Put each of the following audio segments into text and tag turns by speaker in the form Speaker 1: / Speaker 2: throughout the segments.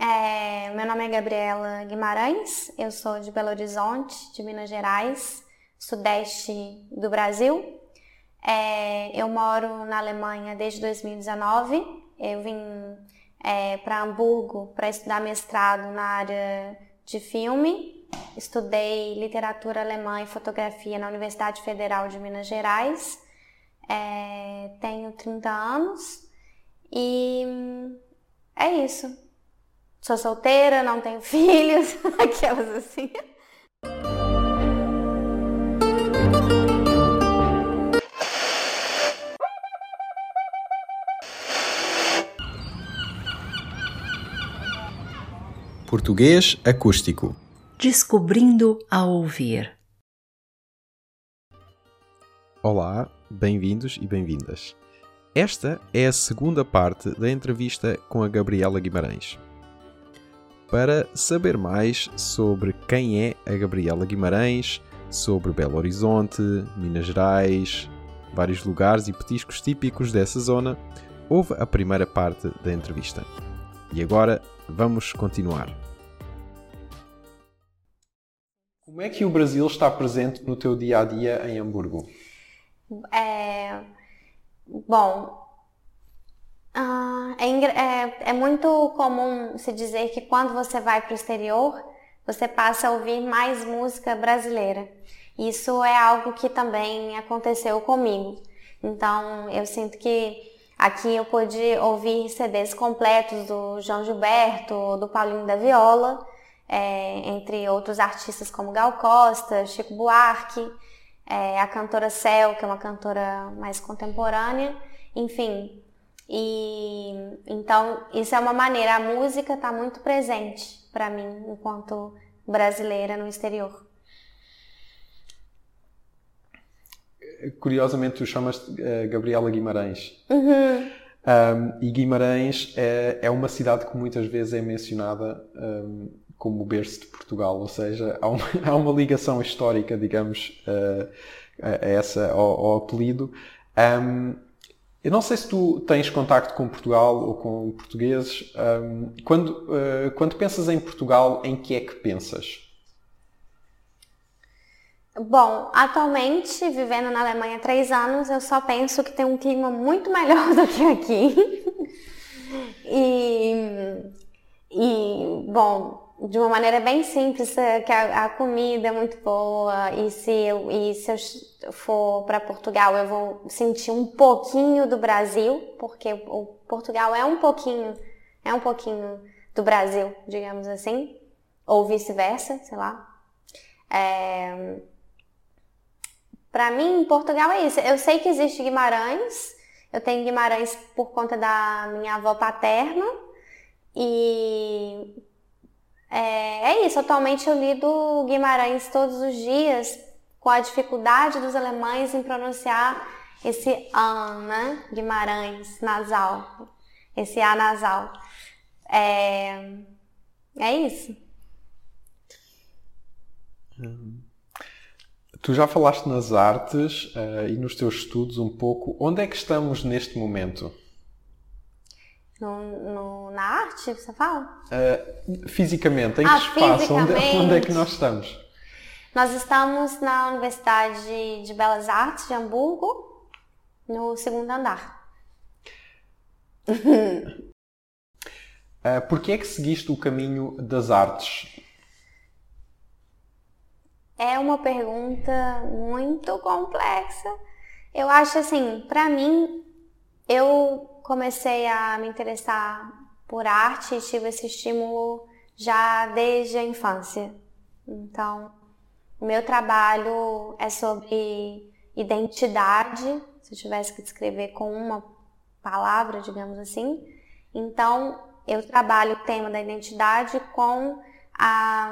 Speaker 1: É, meu nome é Gabriela Guimarães, eu sou de Belo Horizonte, de Minas Gerais, sudeste do Brasil. É, eu moro na Alemanha desde 2019. Eu vim é, para Hamburgo para estudar mestrado na área de filme. Estudei literatura alemã e fotografia na Universidade Federal de Minas Gerais. É, tenho 30 anos e é isso. Sou solteira, não tenho filhos, aquelas assim.
Speaker 2: Português acústico.
Speaker 3: Descobrindo a ouvir.
Speaker 2: Olá, bem-vindos e bem-vindas. Esta é a segunda parte da entrevista com a Gabriela Guimarães. Para saber mais sobre quem é a Gabriela Guimarães, sobre Belo Horizonte, Minas Gerais, vários lugares e petiscos típicos dessa zona, houve a primeira parte da entrevista. E agora vamos continuar. Como é que o Brasil está presente no teu dia a dia em Hamburgo?
Speaker 1: É, bom, uh, é, é, é, muito comum se dizer que quando você vai para o exterior, você passa a ouvir mais música brasileira. Isso é algo que também aconteceu comigo. Então, eu sinto que Aqui eu pude ouvir CDs completos do João Gilberto, do Paulinho da Viola, é, entre outros artistas como Gal Costa, Chico Buarque, é, a cantora Cel, que é uma cantora mais contemporânea, enfim. E então isso é uma maneira, a música está muito presente para mim enquanto brasileira no exterior.
Speaker 2: curiosamente tu chamas uh, Gabriela Guimarães.
Speaker 1: Uhum.
Speaker 2: Um, e Guimarães é, é, uma cidade que muitas vezes é mencionada um, como o berço de Portugal, ou seja, há uma, há uma ligação histórica, digamos, uh, a, essa, ao, ao apelido. Um, eu não sei se tu tens contacto com Portugal ou com portugueses. quando, uh, quando pensas em Portugal, em que é que pensas?
Speaker 1: Bom, atualmente, vivendo na Alemanha há três anos, eu só penso que tem um clima muito melhor do que aqui. e, e, bom, de uma maneira bem simples, é que a, a comida é muito boa e se eu, e se eu for para Portugal eu vou sentir um pouquinho do Brasil, porque o Portugal é um pouquinho, é um pouquinho do Brasil, digamos assim, ou vice-versa, sei lá. É, para mim, Portugal é isso. Eu sei que existe Guimarães. Eu tenho Guimarães por conta da minha avó paterna. E é, é isso. Atualmente eu lido Guimarães todos os dias com a dificuldade dos alemães em pronunciar esse an, né? Guimarães, nasal. Esse A nasal. É, é isso.
Speaker 2: Uhum. Tu já falaste nas artes uh, e nos teus estudos um pouco. Onde é que estamos neste momento?
Speaker 1: No, no, na arte, você fala?
Speaker 2: Uh, fisicamente, em que ah, espaço? Onde, onde, é que nós estamos?
Speaker 1: Nós estamos na Universidade de Belas Artes de Hamburgo, no segundo andar.
Speaker 2: uh, Por que é que seguiste o caminho das artes?
Speaker 1: É uma pergunta muito complexa. Eu acho assim, para mim, eu comecei a me interessar por arte e tive esse estímulo já desde a infância. Então, o meu trabalho é sobre identidade, se eu tivesse que descrever com uma palavra, digamos assim. Então, eu trabalho o tema da identidade com a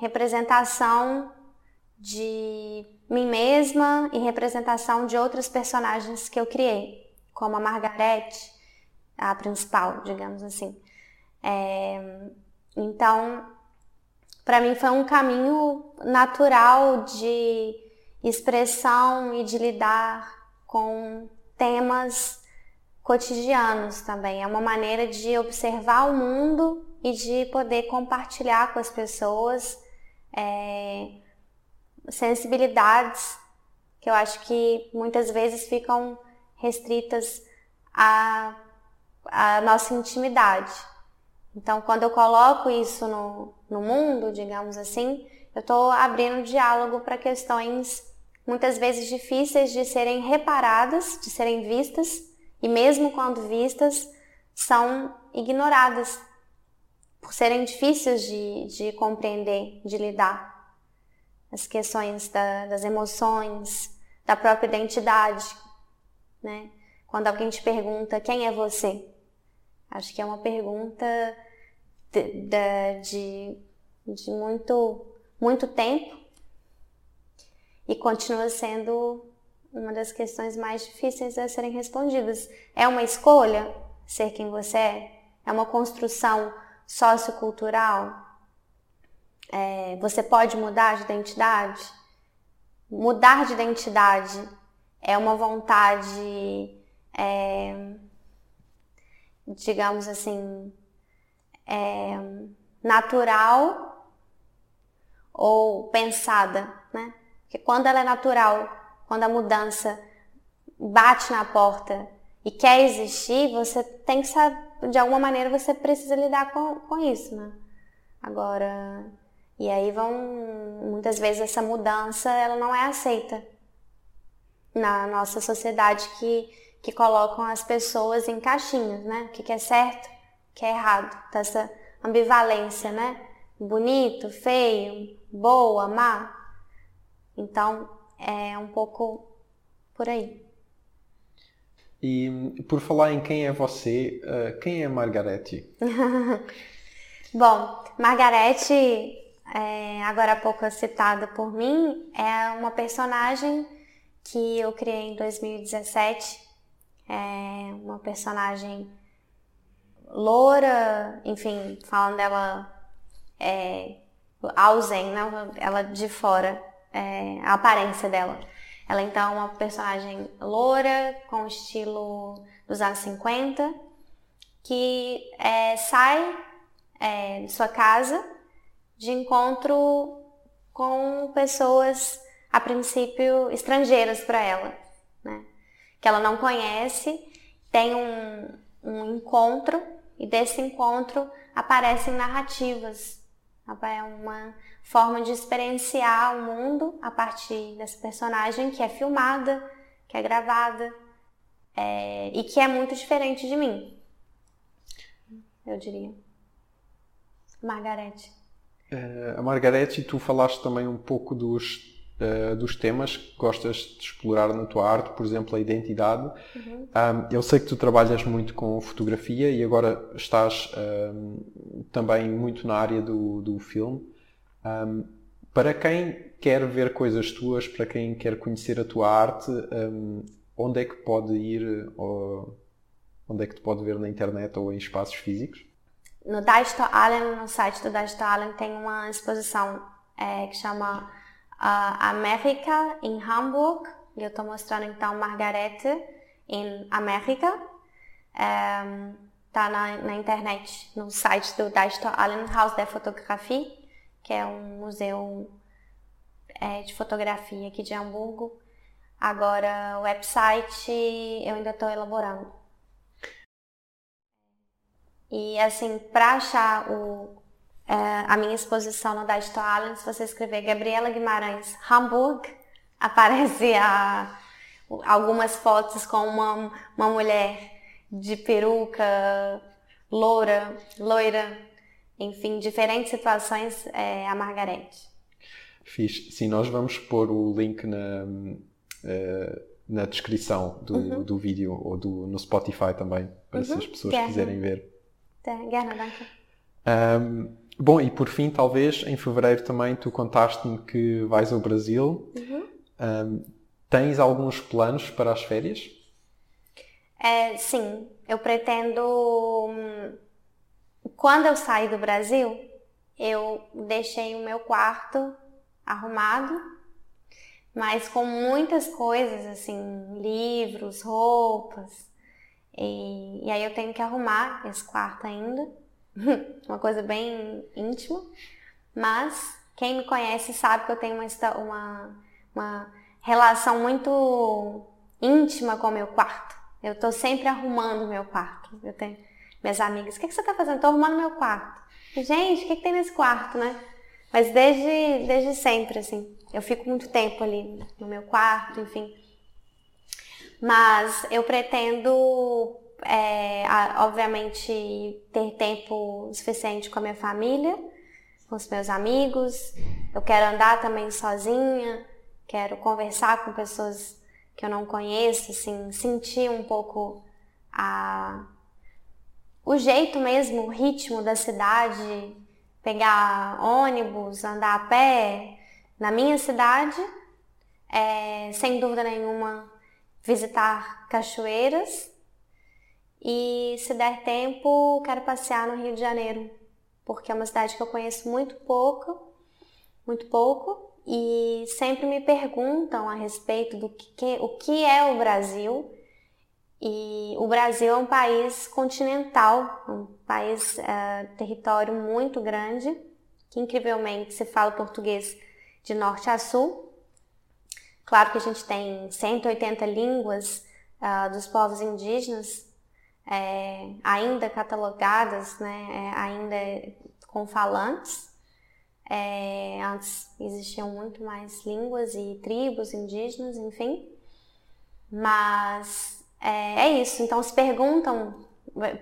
Speaker 1: representação de mim mesma e representação de outras personagens que eu criei, como a Margarete, a principal, digamos assim. É, então, para mim foi um caminho natural de expressão e de lidar com temas cotidianos também. É uma maneira de observar o mundo e de poder compartilhar com as pessoas é, sensibilidades que eu acho que muitas vezes ficam restritas à, à nossa intimidade. Então, quando eu coloco isso no, no mundo, digamos assim, eu estou abrindo diálogo para questões muitas vezes difíceis de serem reparadas, de serem vistas, e mesmo quando vistas, são ignoradas, por serem difíceis de, de compreender, de lidar. As questões da, das emoções, da própria identidade, né? Quando alguém te pergunta quem é você, acho que é uma pergunta de, de, de, muito, muito tempo e continua sendo uma das questões mais difíceis a serem respondidas. É uma escolha ser quem você é? É uma construção sociocultural? É, você pode mudar de identidade? Mudar de identidade é uma vontade, é, digamos assim, é, natural ou pensada, né? Porque quando ela é natural, quando a mudança bate na porta e quer existir, você tem que saber, de alguma maneira você precisa lidar com, com isso, né? Agora, e aí vão, muitas vezes essa mudança, ela não é aceita na nossa sociedade que, que colocam as pessoas em caixinhas, né? O que, que é certo, o que é errado, tá essa ambivalência, né? Bonito, feio, boa, má. Então, é um pouco por aí.
Speaker 2: E por falar em quem é você, uh, quem é Margarete?
Speaker 1: Bom, Margarete, é, agora há pouco citada por mim, é uma personagem que eu criei em 2017. É uma personagem loura, enfim, falando dela é, ausente, né? ela de fora é, a aparência dela. Ela então é uma personagem loura, com estilo dos anos 50, que é, sai é, de sua casa de encontro com pessoas, a princípio, estrangeiras para ela, né? que ela não conhece, tem um, um encontro e desse encontro aparecem narrativas. É uma forma de experienciar o mundo a partir dessa personagem que é filmada, que é gravada é, e que é muito diferente de mim. Eu diria. Margarete.
Speaker 2: A Margarete, tu falaste também um pouco dos, uh, dos temas que gostas de explorar na tua arte, por exemplo, a identidade. Uhum. Um, eu sei que tu trabalhas muito com fotografia e agora estás um, também muito na área do, do filme. Um, para quem quer ver coisas tuas, para quem quer conhecer a tua arte, onde é que pode ir? Ou onde é que te pode ver na internet ou em espaços físicos?
Speaker 1: No Deisto Allen, no site do Deisto Allen, tem uma exposição é, que chama América em Hamburg. Eu estou mostrando então Margarete em América. Está na, na, internet, no site do Deisto Allen House de Fotografia que é um museu é, de fotografia aqui de Hamburgo. Agora, o website eu ainda estou elaborando. E assim, para achar o, é, a minha exposição no Digital Allen, se você escrever Gabriela Guimarães Hamburg, aparece a, algumas fotos com uma, uma mulher de peruca, loura, loira, enfim, diferentes situações, é, a Margarete.
Speaker 2: Fiz. Sim, nós vamos pôr o link na, uh, na descrição do, uhum. do vídeo ou do, no Spotify também, para uhum. se as pessoas Gerne. quiserem ver.
Speaker 1: Gerne, danke.
Speaker 2: Um, bom, e por fim, talvez, em fevereiro também tu contaste-me que vais ao Brasil. Uhum. Um, tens alguns planos para as férias?
Speaker 1: É, sim, eu pretendo hum, quando eu saí do Brasil, eu deixei o meu quarto arrumado, mas com muitas coisas, assim, livros, roupas. E, e aí eu tenho que arrumar esse quarto ainda. uma coisa bem íntima, mas quem me conhece sabe que eu tenho uma, uma, uma relação muito íntima com o meu quarto. Eu tô sempre arrumando o meu quarto. Eu tenho minhas amigas, o que, que você tá fazendo? Tô arrumando meu quarto. Gente, o que, que tem nesse quarto, né? Mas desde, desde sempre, assim. Eu fico muito tempo ali no meu quarto, enfim. Mas eu pretendo, é, obviamente, ter tempo suficiente com a minha família, com os meus amigos. Eu quero andar também sozinha, quero conversar com pessoas que eu não conheço, assim, sentir um pouco a, o jeito mesmo, o ritmo da cidade, pegar ônibus, andar a pé. Na minha cidade, é, sem dúvida nenhuma, visitar cachoeiras e, se der tempo, quero passear no Rio de Janeiro, porque é uma cidade que eu conheço muito pouco, muito pouco, e sempre me perguntam a respeito do que, o que é o Brasil. E o Brasil é um país continental, um país, uh, território muito grande, que incrivelmente se fala português de norte a sul. Claro que a gente tem 180 línguas uh, dos povos indígenas é, ainda catalogadas, né, é, ainda com falantes. É, antes existiam muito mais línguas e tribos indígenas, enfim. Mas é, é isso. Então se perguntam,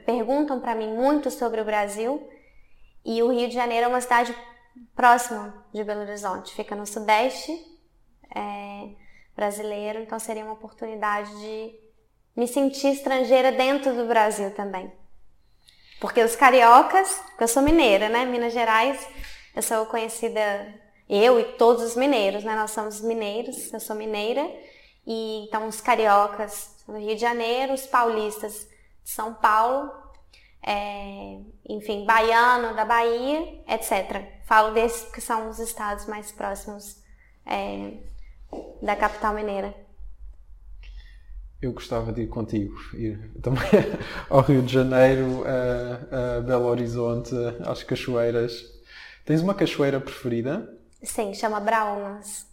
Speaker 1: perguntam para mim muito sobre o Brasil e o Rio de Janeiro é uma cidade próxima de Belo Horizonte, fica no sudeste é, brasileiro, então seria uma oportunidade de me sentir estrangeira dentro do Brasil também. Porque os cariocas, eu sou mineira, né? Minas Gerais, eu sou conhecida, eu e todos os mineiros, né? Nós somos mineiros, eu sou mineira. E então os cariocas do Rio de Janeiro, os paulistas de São Paulo, é, enfim, baiano da Bahia, etc. Falo desses porque são os estados mais próximos é, da capital mineira.
Speaker 2: Eu gostava de ir contigo, ir também ao Rio de Janeiro, a, a Belo Horizonte, às cachoeiras. Tens uma cachoeira preferida?
Speaker 1: Sim, chama Braunas.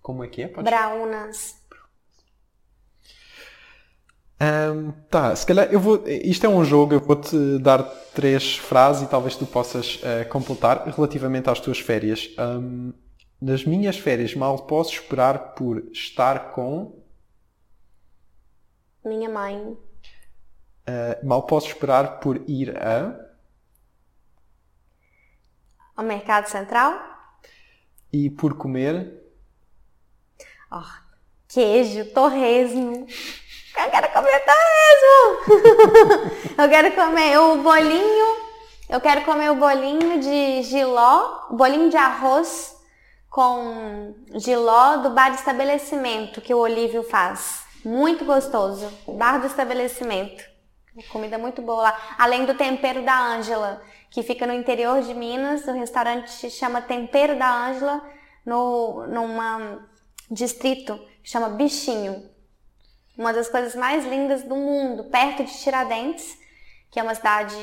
Speaker 2: Como é que é?
Speaker 1: Podes... Braunas.
Speaker 2: Um, tá, se calhar eu vou. Isto é um jogo, eu vou-te dar três frases e talvez tu possas uh, completar relativamente às tuas férias. Um, nas minhas férias mal posso esperar por estar com.
Speaker 1: Minha mãe.
Speaker 2: Uh, mal posso esperar por ir a.
Speaker 1: Ao Mercado Central.
Speaker 2: E por comer.
Speaker 1: Oh, queijo, torresmo. Eu quero comer torresmo! eu quero comer o bolinho. Eu quero comer o bolinho de giló, bolinho de arroz com giló do bar de estabelecimento que o Olívio faz. Muito gostoso. Bar do estabelecimento. Comida muito boa lá. Além do tempero da Ângela, que fica no interior de Minas. O restaurante chama Tempero da Ângela, no numa distrito que chama Bichinho. Uma das coisas mais lindas do mundo, perto de Tiradentes, que é uma cidade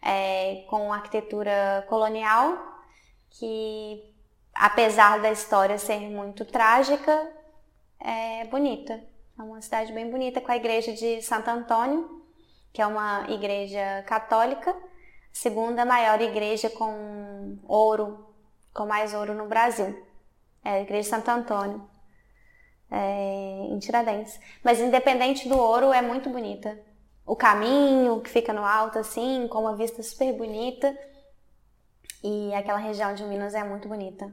Speaker 1: é, com arquitetura colonial, que apesar da história ser muito trágica, é bonita. É uma cidade bem bonita com a igreja de Santo Antônio, que é uma igreja católica, segunda maior igreja com ouro, com mais ouro no Brasil. É a igreja de Santo Antônio, é, em Tiradentes. Mas independente do ouro, é muito bonita. O caminho que fica no alto, assim, com uma vista super bonita. E aquela região de Minas é muito bonita.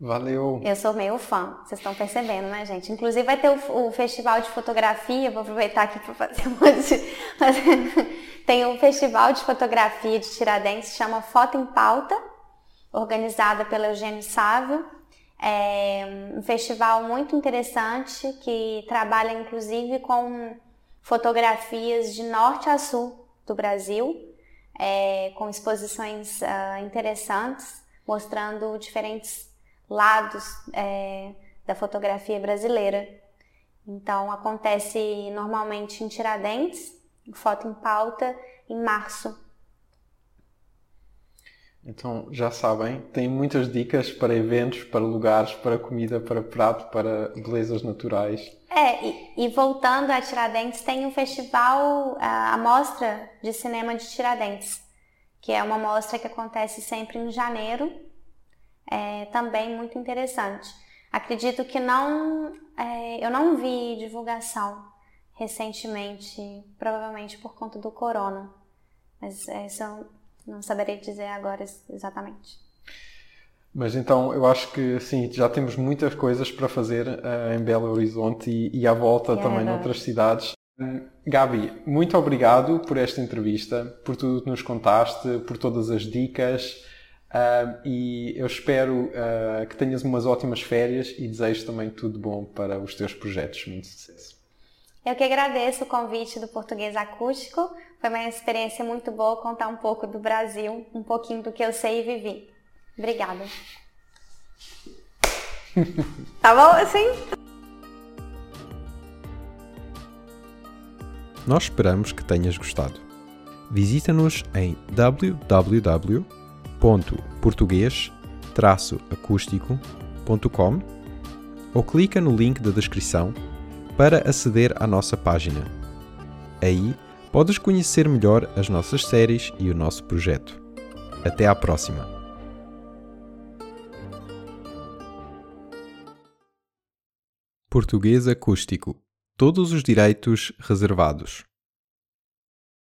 Speaker 2: Valeu.
Speaker 1: Eu sou meio fã, vocês estão percebendo, né, gente? Inclusive vai ter o, o festival de fotografia, vou aproveitar aqui para fazer um monte. Tem um festival de fotografia de Tiradentes, chama Foto em Pauta, organizada pelo Eugênio Sávio. É um festival muito interessante que trabalha inclusive com fotografias de norte a sul do Brasil, é, com exposições uh, interessantes, mostrando diferentes lados é, da fotografia brasileira. Então acontece normalmente em Tiradentes, foto em pauta, em março.
Speaker 2: Então já sabem, tem muitas dicas para eventos, para lugares, para comida, para prato, para belezas naturais.
Speaker 1: É, e, e voltando a Tiradentes, tem o um festival, a, a Mostra de Cinema de Tiradentes, que é uma mostra que acontece sempre em janeiro, é também muito interessante. Acredito que não, é, eu não vi divulgação recentemente, provavelmente por conta do corona, mas isso eu não saberei dizer agora exatamente.
Speaker 2: Mas então eu acho que sim, já temos muitas coisas para fazer uh, em Belo Horizonte e, e à volta yeah, também noutras cidades. Gabi, muito obrigado por esta entrevista, por tudo que nos contaste, por todas as dicas. Uh, e eu espero uh, que tenhas umas ótimas férias e desejo também tudo bom para os teus projetos. Muito sucesso.
Speaker 1: Eu que agradeço o convite do Português Acústico. Foi uma experiência muito boa contar um pouco do Brasil, um pouquinho do que eu sei e vivi. Obrigada. tá bom assim?
Speaker 2: Nós esperamos que tenhas gostado. Visita-nos em www www.português-acústico.com ou clica no link da descrição para aceder à nossa página. Aí podes conhecer melhor as nossas séries e o nosso projeto. Até à próxima! Português Acústico. Todos os direitos reservados.